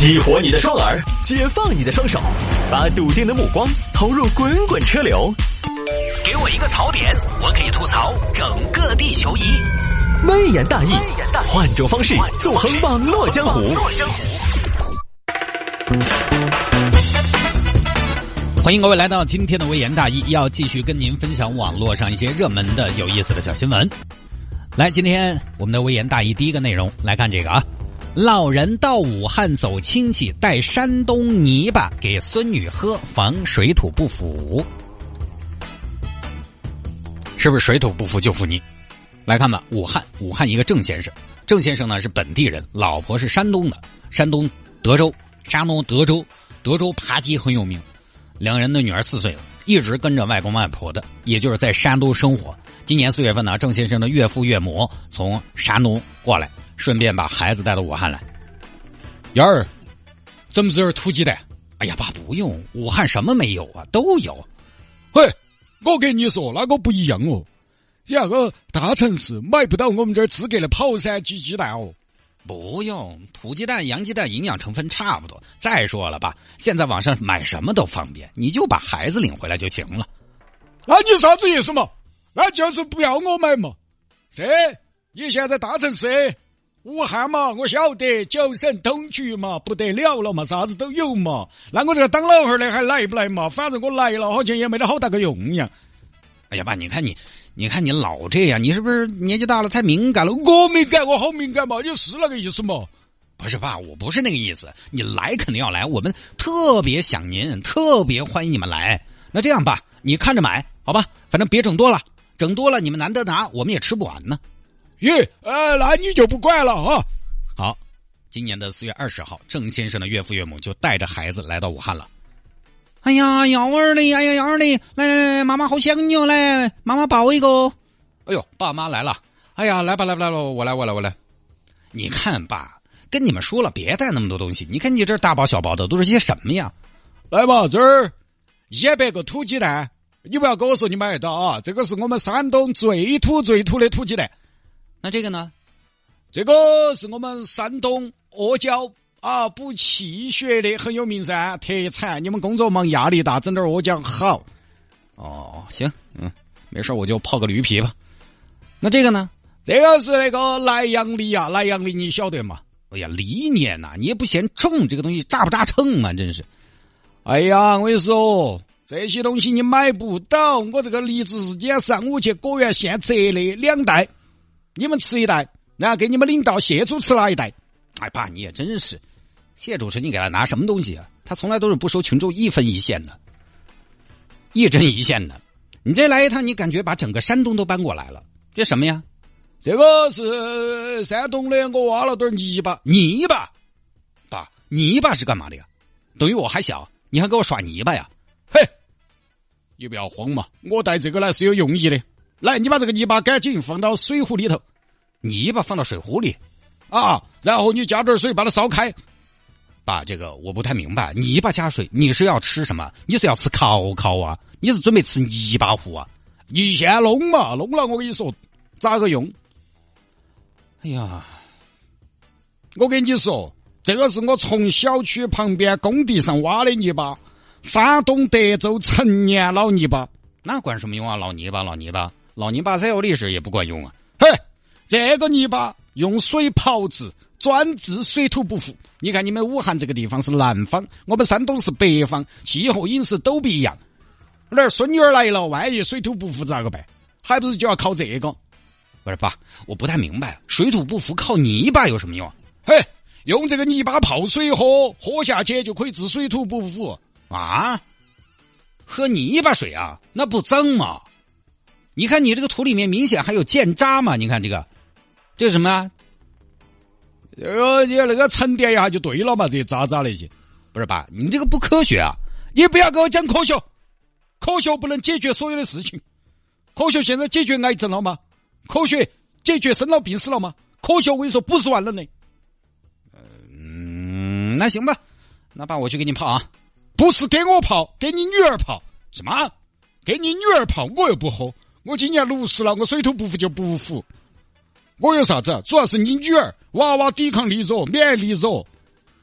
激活你的双耳，解放你的双手，把笃定的目光投入滚滚车流。给我一个槽点，我可以吐槽整个地球仪。微言大义，换种方式纵横网络江湖。欢迎各位来到今天的微言大义，要继续跟您分享网络上一些热门的、有意思的小新闻。来，今天我们的微言大义第一个内容来看这个啊。老人到武汉走亲戚，带山东泥巴给孙女喝，防水土不服。是不是水土不服就服你？来看吧，武汉，武汉一个郑先生，郑先生呢是本地人，老婆是山东的，山东德州，山东德州，德州扒鸡很有名。两人的女儿四岁了，一直跟着外公外婆的，也就是在山东生活。今年四月份呢，郑先生的岳父岳母从山东过来。顺便把孩子带到武汉来。幺儿，怎么这土鸡蛋？哎呀，爸不用，武汉什么没有啊？都有。嘿，我跟你说，那个不一样哦。你那个大城市买不到我们这儿资格的跑山鸡鸡蛋哦。不用，土鸡蛋、洋鸡蛋营养成分差不多。再说了吧，现在网上买什么都方便，你就把孩子领回来就行了。那你啥子意思嘛？那就是不要我买嘛？这你现在大城市。武汉嘛，我晓得九省通衢嘛，不得了了嘛，啥子都有嘛。那我这个当老汉的还来不来嘛？反正我来了，好像也没得好大个用样。哎呀，爸，你看你，你看你老这样，你是不是年纪大了太敏感了？我敏感，我好敏感嘛？你是那个意思嘛？不是爸，我不是那个意思。你来肯定要来，我们特别想您，特别欢迎你们来。那这样吧，你看着买，好吧？反正别整多了，整多了你们难得拿，我们也吃不完呢。耶，呃，那你就不管了啊。好，今年的四月二十号，郑先生的岳父岳母就带着孩子来到武汉了。哎呀，幺儿嘞，哎呀，幺儿嘞，来来来，妈妈好想你哦，来，妈妈抱一个。哎呦，爸妈来了。哎呀，来吧，来吧，来吧，我来，我来，我来。你看，爸，跟你们说了，别带那么多东西。你看你这大包小包的，都是些什么呀？来吧，这儿一百个土鸡蛋，你不要跟我说你买得到啊，这个是我们山东最土最土的土鸡蛋。那这个呢？这个是我们山东阿胶啊，补气血的很有名噻，特产。你们工作忙压力大，整点阿胶好。哦，行，嗯，没事，我就泡个驴皮吧。那这个呢？这个是那个莱阳梨啊，莱阳梨你晓得吗？哎呀，梨年呐，你也不嫌重，这个东西扎不扎秤啊？真是。哎呀，我跟你说，这些东西你买不到。我这个梨子是今天上午去果园现摘的，两袋。你们吃一袋，然后给你们领导谢主持拿一袋。哎，爸，你也真是，谢主持你给他拿什么东西啊？他从来都是不收群众一分一线的，一针一线的。你这来一趟，你感觉把整个山东都搬过来了。这什么呀？这个是山东的，我挖了点泥巴。泥巴，爸，泥巴是干嘛的呀？等于我还小，你还给我耍泥巴呀？嘿，你不要慌嘛，我带这个来是有用意的。来，你把这个泥巴赶紧放到水壶里头，泥巴放到水壶里，啊，然后你加点水把它烧开。爸，这个我不太明白，泥巴加水，你是要吃什么？你是要吃烤烤啊？你是准备吃泥巴糊啊？你先弄嘛，弄了我跟你说咋个用。哎呀，我跟你说，这个是我从小区旁边工地上挖的泥巴，山东德州陈年老泥巴，那管什么用啊？老泥巴，老泥巴。老泥巴再有历史也不管用啊！嘿，这个泥巴用水炮制，专治水土不服。你看你们武汉这个地方是南方，我们山东是北方，气候饮食都不一样。那孙女儿来了，万一水土不服咋个办？还不是就要靠这个？不是爸，我不太明白，水土不服靠泥巴有什么用？嘿，用这个泥巴泡水喝，喝下去就可以治水土不服啊！喝泥巴水啊，那不脏吗？你看，你这个土里面明显还有建渣嘛？你看这个，这是什么啊？这个你那个沉淀一下就对了嘛？这些渣渣那些，不是爸，你这个不科学啊！你不要给我讲科学，科学不能解决所有的事情。科学现在解决癌症了吗？科学解决生老病死了吗？科学我跟你说不是万能的。嗯，那行吧，那爸我去给你泡啊，不是给我泡，给你女儿泡。什么？给你女儿泡，我又不喝。我今年六十了，我水土不服就不服。我有啥子？主要是你女儿娃娃抵抗力弱，免疫力弱。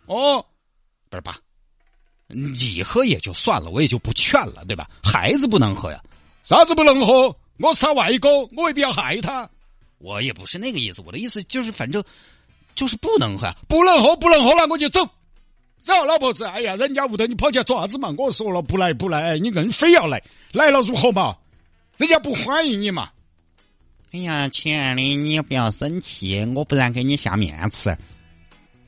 哦，不是爸，你喝也就算了，我也就不劝了，对吧？孩子不能喝呀，啥子不能喝？我是他外公，我未必要害他。我也不是那个意思，我的意思就是反正就是不能喝呀，不能喝，不能喝，了我就走。走，老婆子，哎呀，人家屋头你跑起来做啥子嘛？我说了不来不来，你硬非要来，来了如何嘛？人家不欢迎你嘛。哎呀，亲爱的，你不要生气，我不然给你下面吃。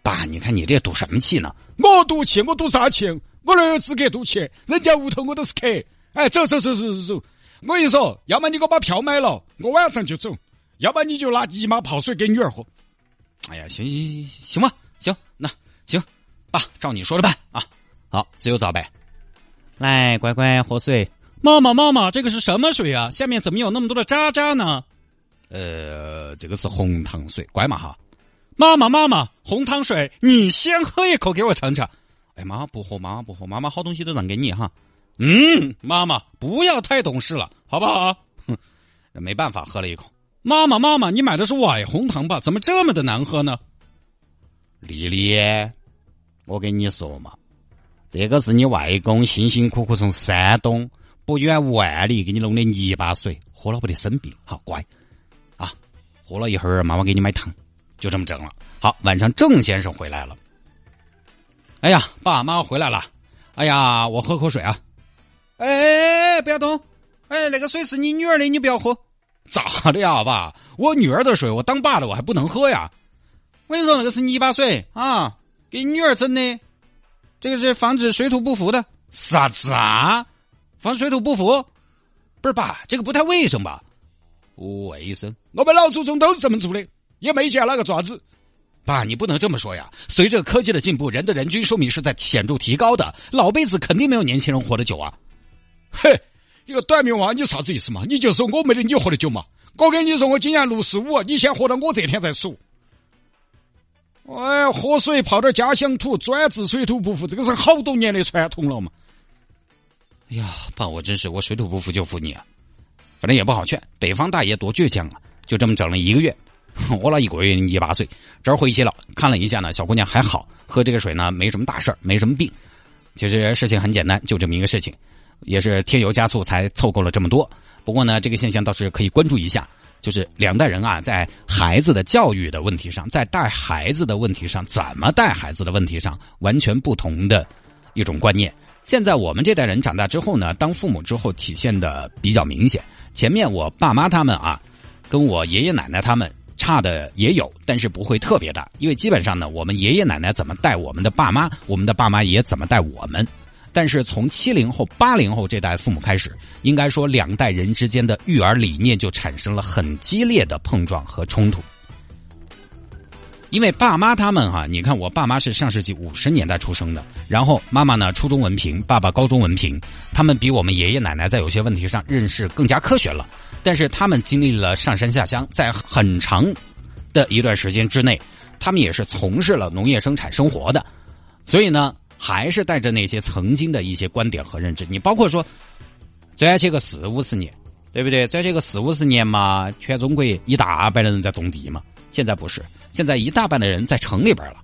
爸，你看你这赌什么气呢？我赌气，我赌啥气？我哪有资格赌气？人家屋头我都是客。哎，走走走走走走。我跟你说，要么你给我把票买了，我晚上就走；要么你就拿姨妈泡水给女儿喝。哎呀，行行行行吧，行，那行，爸，照你说的办啊。好，自由早呗。来，乖乖喝水。妈妈，妈妈，这个是什么水啊？下面怎么有那么多的渣渣呢？呃，这个是红糖水，乖嘛哈。妈妈，妈妈，红糖水，你先喝一口给我尝尝。哎，妈妈不喝，妈妈不喝，妈妈好东西都让给你哈。嗯，妈妈不要太懂事了，好不好？哼，没办法，喝了一口。妈妈，妈妈，你买的是崴红糖吧？怎么这么的难喝呢？丽丽，我跟你说嘛，这个是你外公辛辛苦苦从山东不远万里给你弄的泥巴水，喝了不得生病。好，乖。啊，喝了一会儿，妈妈给你买糖，就这么整了。好，晚上郑先生回来了。哎呀，爸妈回来了。哎呀，我喝口水啊。哎哎哎，不要动！哎，那个水是你女儿的，你不要喝。咋的呀，爸？我女儿的水，我当爸的我还不能喝呀？我跟你说，那个是泥巴水啊，给女儿整的。这个是防止水土不服的。啥子啊？防水土不服？不是爸，这个不太卫生吧？不卫生？我们老祖宗都是这么做的，也没见哪个爪子。爸，你不能这么说呀！随着科技的进步，人的人均寿命是在显著提高的，老辈子肯定没有年轻人活得久啊。嘿，一个短命娃，你啥子意思嘛？你就说我没得你活得久嘛？我跟你说，我今年六十五，你先活到我这天再数。哎，喝水泡点家乡土，专治水土不服，这个是好多年的传统了嘛。哎呀，爸，我真是我水土不服就服你啊！反正也不好劝，北方大爷多倔强啊！就这么整了一个月，喝了一个月泥巴水，这儿回去了，看了一下呢，小姑娘还好，喝这个水呢没什么大事儿，没什么病。其实事情很简单，就这么一个事情。也是添油加醋才凑够了这么多。不过呢，这个现象倒是可以关注一下，就是两代人啊，在孩子的教育的问题上，在带孩子的问题上，怎么带孩子的问题上，完全不同的一种观念。现在我们这代人长大之后呢，当父母之后体现的比较明显。前面我爸妈他们啊，跟我爷爷奶奶他们差的也有，但是不会特别大，因为基本上呢，我们爷爷奶奶怎么带我们的爸妈，我们的爸妈也怎么带我们。但是从七零后、八零后这代父母开始，应该说两代人之间的育儿理念就产生了很激烈的碰撞和冲突。因为爸妈他们哈，你看我爸妈是上世纪五十年代出生的，然后妈妈呢初中文凭，爸爸高中文凭，他们比我们爷爷奶奶在有些问题上认识更加科学了。但是他们经历了上山下乡，在很长的一段时间之内，他们也是从事了农业生产生活的，所以呢。还是带着那些曾经的一些观点和认知，你包括说，转去个四五十年，对不对？转去个四五十年嘛，全中国一大半的人在种地嘛。现在不是，现在一大半的人在城里边了，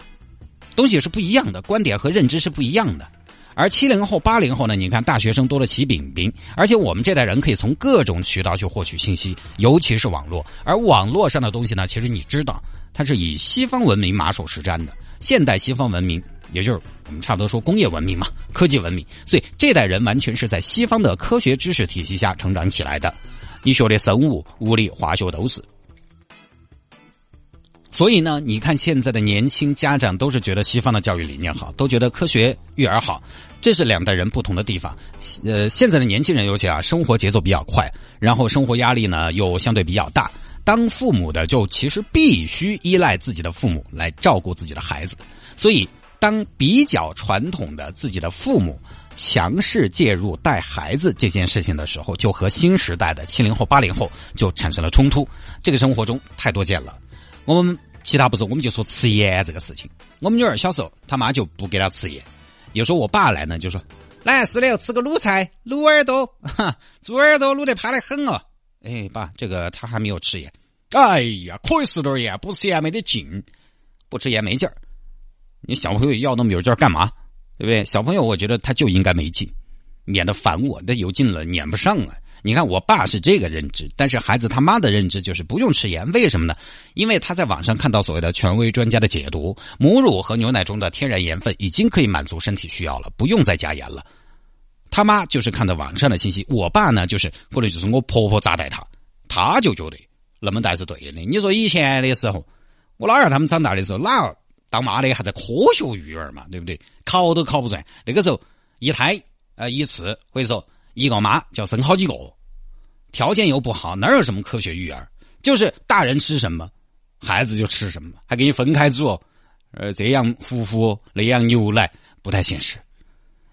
东西是不一样的，观点和认知是不一样的。而七零后、八零后呢？你看大学生多了起饼饼，而且我们这代人可以从各种渠道去获取信息，尤其是网络。而网络上的东西呢，其实你知道，它是以西方文明马首是瞻的，现代西方文明。也就是我们差不多说工业文明嘛，科技文明，所以这代人完全是在西方的科学知识体系下成长起来的。你学的生物、物理、化学都是。所以呢，你看现在的年轻家长都是觉得西方的教育理念好，都觉得科学育儿好，这是两代人不同的地方。呃，现在的年轻人尤其啊，生活节奏比较快，然后生活压力呢又相对比较大，当父母的就其实必须依赖自己的父母来照顾自己的孩子，所以。当比较传统的自己的父母强势介入带孩子这件事情的时候，就和新时代的七零后、八零后就产生了冲突。这个生活中太多见了。我们其他不说，我们就说吃盐这个事情。我们女儿小时候，他妈就不给她吃盐。有时候我爸来呢，就说：“来，石榴，吃个卤菜，卤耳朵，哈，猪耳朵卤得趴得很哦。”哎，爸，这个他还没有吃盐。哎呀，可以吃点盐，不吃盐没得劲，不吃盐没劲儿。你小朋友要那么有劲儿干嘛？对不对？小朋友，我觉得他就应该没劲，免得烦我。那有劲了，撵不上啊。你看，我爸是这个认知，但是孩子他妈的认知就是不用吃盐，为什么呢？因为他在网上看到所谓的权威专家的解读，母乳和牛奶中的天然盐分已经可以满足身体需要了，不用再加盐了。他妈就是看到网上的信息，我爸呢就是或者就是我婆婆咋带他，他就觉得那么带是对的。你说以前的时候，我老二他们长大的时候，哪当妈的还在科学育儿嘛，对不对？考都考不准。那个时候一胎呃一次或者说一个妈就要生好几个。条件又不好，哪有什么科学育儿？就是大人吃什么，孩子就吃什么，还给你分开做，呃，这样糊糊，那样牛奶，不太现实。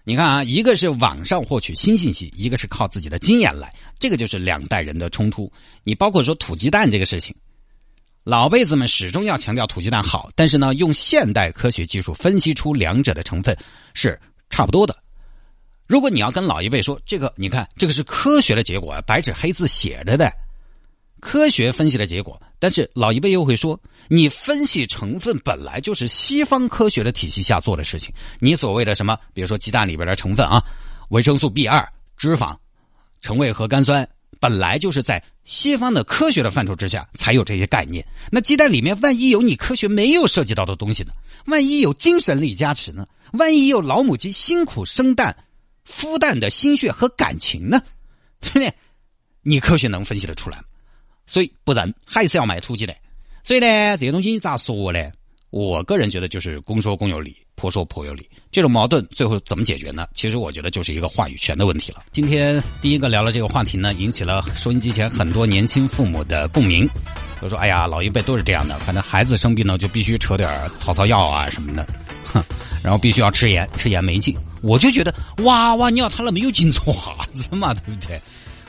你看啊，一个是网上获取新信息，一个是靠自己的经验来，这个就是两代人的冲突。你包括说土鸡蛋这个事情，老辈子们始终要强调土鸡蛋好，但是呢，用现代科学技术分析出两者的成分是差不多的。如果你要跟老一辈说这个，你看这个是科学的结果，白纸黑字写着的，科学分析的结果。但是老一辈又会说，你分析成分本来就是西方科学的体系下做的事情。你所谓的什么，比如说鸡蛋里边的成分啊，维生素 B 二、脂肪、橙味核苷酸，本来就是在西方的科学的范畴之下才有这些概念。那鸡蛋里面万一有你科学没有涉及到的东西呢？万一有精神力加持呢？万一有老母鸡辛苦生蛋？孵蛋的心血和感情呢，对不对？你科学能分析得出来吗？所以不然还是要买土鸡的。所以呢，这些东西你咋说呢？我个人觉得就是公说公有理，婆说婆有理。这种矛盾最后怎么解决呢？其实我觉得就是一个话语权的问题了。今天第一个聊了这个话题呢，引起了收音机前很多年轻父母的共鸣。都说：“哎呀，老一辈都是这样的，反正孩子生病呢，就必须扯点草草药啊什么的。” 然后必须要吃盐，吃盐没劲。我就觉得娃娃，你要他那么有劲做啥子嘛，对不对？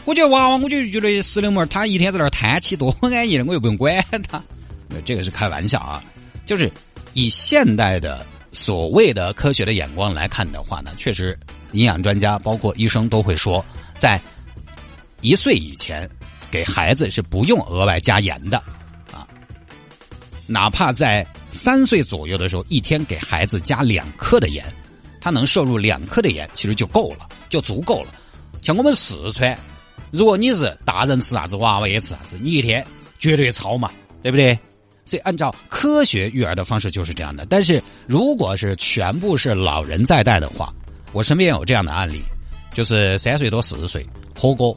我觉得娃娃，我就觉得石榴妹他一天在那儿叹气，多安逸的，我又不用管他。这个是开玩笑啊，就是以现代的所谓的科学的眼光来看的话呢，确实营养专家包括医生都会说，在一岁以前给孩子是不用额外加盐的啊，哪怕在。三岁左右的时候，一天给孩子加两克的盐，他能摄入两克的盐，其实就够了，就足够了。像我们四川，如果你是大人吃啥子，娃娃也吃啥子，你一天绝对超嘛，对不对？所以按照科学育儿的方式就是这样的。但是如果是全部是老人在带的话，我身边有这样的案例，就是三岁多四岁，火锅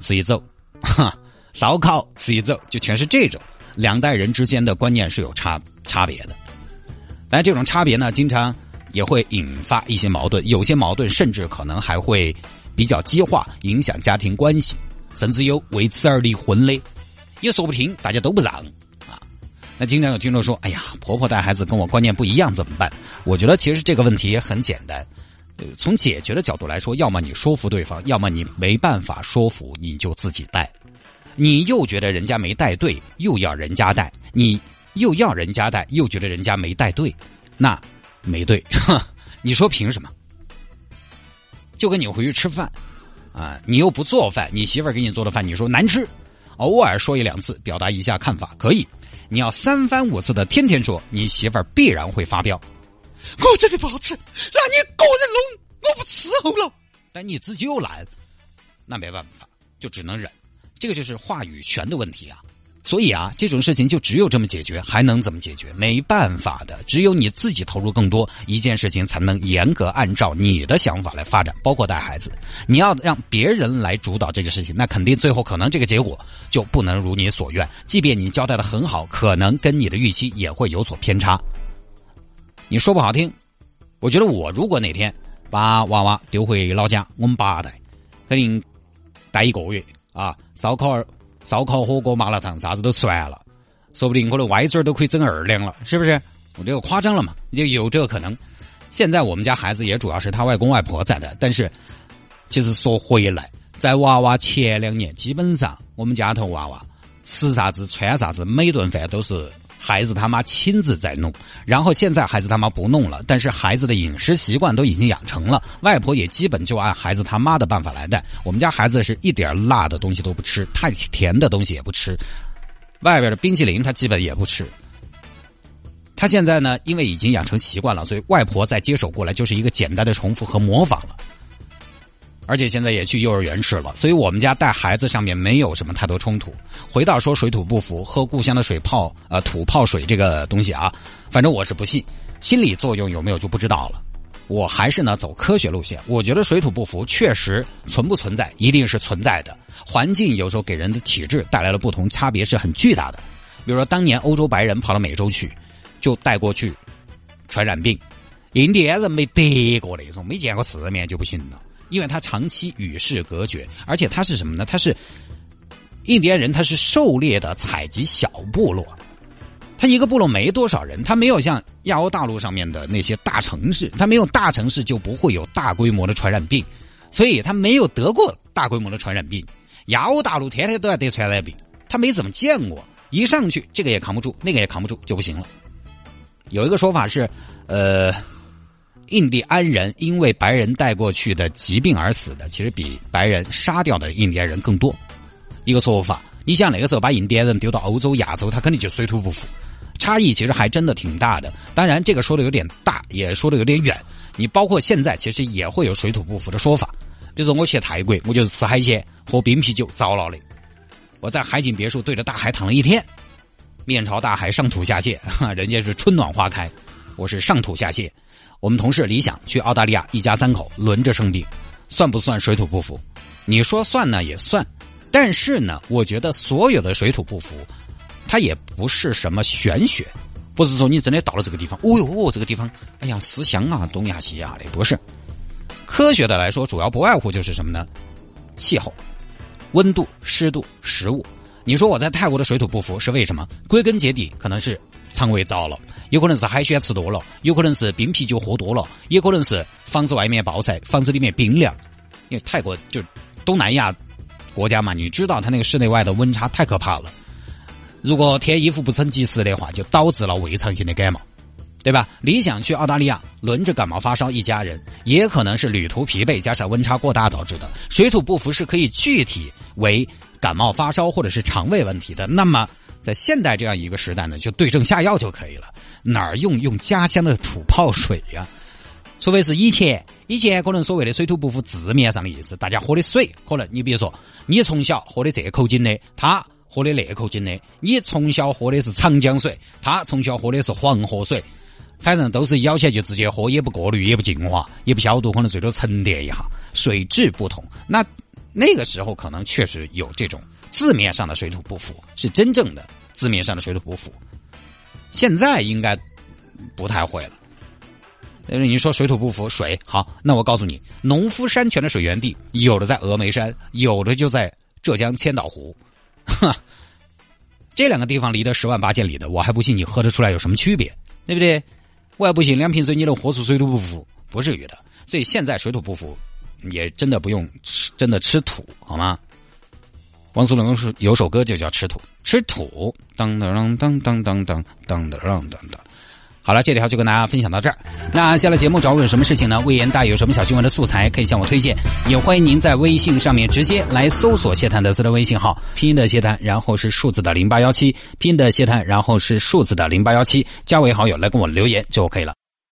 吃一走，哈，烧烤吃一走，就全是这种。两代人之间的观念是有差差别的，但这种差别呢，经常也会引发一些矛盾，有些矛盾甚至可能还会比较激化，影响家庭关系，甚至有为此而离婚的，也说不听，大家都不让啊。那经常有听众说：“哎呀，婆婆带孩子跟我观念不一样，怎么办？”我觉得其实这个问题也很简单，从解决的角度来说，要么你说服对方，要么你没办法说服，你就自己带。你又觉得人家没带对，又要人家带；你又要人家带，又觉得人家没带对，那没对。你说凭什么？就跟你回去吃饭啊，你又不做饭，你媳妇儿给你做的饭，你说难吃，偶尔说一两次，表达一下看法可以。你要三番五次的天天说，你媳妇儿必然会发飙。我真的不好吃，让你个人弄，我不伺候了。但你自己又懒，那没办法，就只能忍。这个就是话语权的问题啊，所以啊，这种事情就只有这么解决，还能怎么解决？没办法的，只有你自己投入更多，一件事情才能严格按照你的想法来发展，包括带孩子。你要让别人来主导这个事情，那肯定最后可能这个结果就不能如你所愿。即便你交代的很好，可能跟你的预期也会有所偏差。你说不好听，我觉得我如果哪天把娃娃丢回老家，我们八代肯定待一个月。啊，烧烤、烧烤、火锅、麻辣烫，啥子都吃完了，说不定我的歪嘴都可以整二两了，是不是？我这个夸张了嘛？就有这个可能。现在我们家孩子也主要是他外公外婆在的，但是其实说回来，在娃娃前两年，基本上我们家头娃娃吃啥子、穿啥子，每顿饭都是。孩子他妈亲自在弄，然后现在孩子他妈不弄了，但是孩子的饮食习惯都已经养成了，外婆也基本就按孩子他妈的办法来带。我们家孩子是一点辣的东西都不吃，太甜的东西也不吃，外边的冰淇淋他基本也不吃。他现在呢，因为已经养成习惯了，所以外婆再接手过来就是一个简单的重复和模仿了。而且现在也去幼儿园吃了，所以我们家带孩子上面没有什么太多冲突。回到说水土不服，喝故乡的水泡呃土泡水这个东西啊，反正我是不信，心理作用有没有就不知道了。我还是呢走科学路线，我觉得水土不服确实存不存在，一定是存在的。环境有时候给人的体质带来了不同，差别是很巨大的。比如说当年欧洲白人跑到美洲去，就带过去传染病，印第安人没得过那种，没见过世面就不行了。因为他长期与世隔绝，而且他是什么呢？他是印第安人，他是狩猎的采集小部落，他一个部落没多少人，他没有像亚欧大陆上面的那些大城市，他没有大城市就不会有大规模的传染病，所以他没有得过大规模的传染病。亚欧大陆天天都要得传染病，他没怎么见过，一上去这个也扛不住，那个也扛不住就不行了。有一个说法是，呃。印第安人因为白人带过去的疾病而死的，其实比白人杀掉的印第安人更多。一个说法，你想那个时候把印第安人丢到欧洲、亚洲，他肯定就水土不服。差异其实还真的挺大的。当然，这个说的有点大，也说的有点远。你包括现在，其实也会有水土不服的说法。比如说，我去泰国，我就是吃海鲜、喝冰啤酒糟了的。我在海景别墅对着大海躺了一天，面朝大海，上吐下泻，人家是春暖花开，我是上吐下泻。我们同事李想去澳大利亚，一家三口轮着生病，算不算水土不服？你说算呢也算，但是呢，我觉得所有的水土不服，它也不是什么玄学，不是说你真的到了这个地方，哦哟，这个地方，哎呀，思乡啊，东亚西亚的，不是。科学的来说，主要不外乎就是什么呢？气候、温度、湿度、食物。你说我在泰国的水土不服是为什么？归根结底，可能是肠胃糟了。有可能是海鲜吃多了，有可能是冰啤酒喝多了，也可能是房子外面暴晒，房子里面冰凉。因为泰国就东南亚国家嘛，你知道它那个室内外的温差太可怕了。如果添衣服不成及时的话，就导致了胃肠性的感冒，对吧？理想去澳大利亚轮着感冒发烧一家人，也可能是旅途疲惫加上温差过大导致的。水土不服是可以具体为感冒发烧或者是肠胃问题的。那么。在现代这样一个时代呢，就对症下药就可以了。哪儿用用家乡的土泡水呀？除非是以前，以前可能所谓的水土不服字面上的意思，大家喝的水可能你比如说，你从小喝的这口井的，他喝的那口井的，你从小喝的是长江水，他从小喝的是黄河水，反正都是舀起来就直接喝，也不过滤，也不净化，也不消毒，可能最多沉淀一下，水质不同。那那个时候可能确实有这种。字面上的水土不服是真正的字面上的水土不服，现在应该不太会了。因为你说水土不服，水好，那我告诉你，农夫山泉的水源地有的在峨眉山，有的就在浙江千岛湖，哈，这两个地方离得十万八千里的，我还不信你喝得出来有什么区别，对不对？我还不信两瓶水你能喝出水土不服，不至于的。所以现在水土不服也真的不用吃，真的吃土好吗？汪苏泷是有首歌就叫《吃土》，吃土，当当当当当当当当当当当。好了，这条就跟大家分享到这儿。那下了节目找我有什么事情呢？魏延大有什么小新闻的素材可以向我推荐？也欢迎您在微信上面直接来搜索谢探的私人微信号，拼音的谢探，然后是数字的零八幺七，拼音的谢探，然后是数字的零八幺七，加为好友来跟我留言就 OK 了。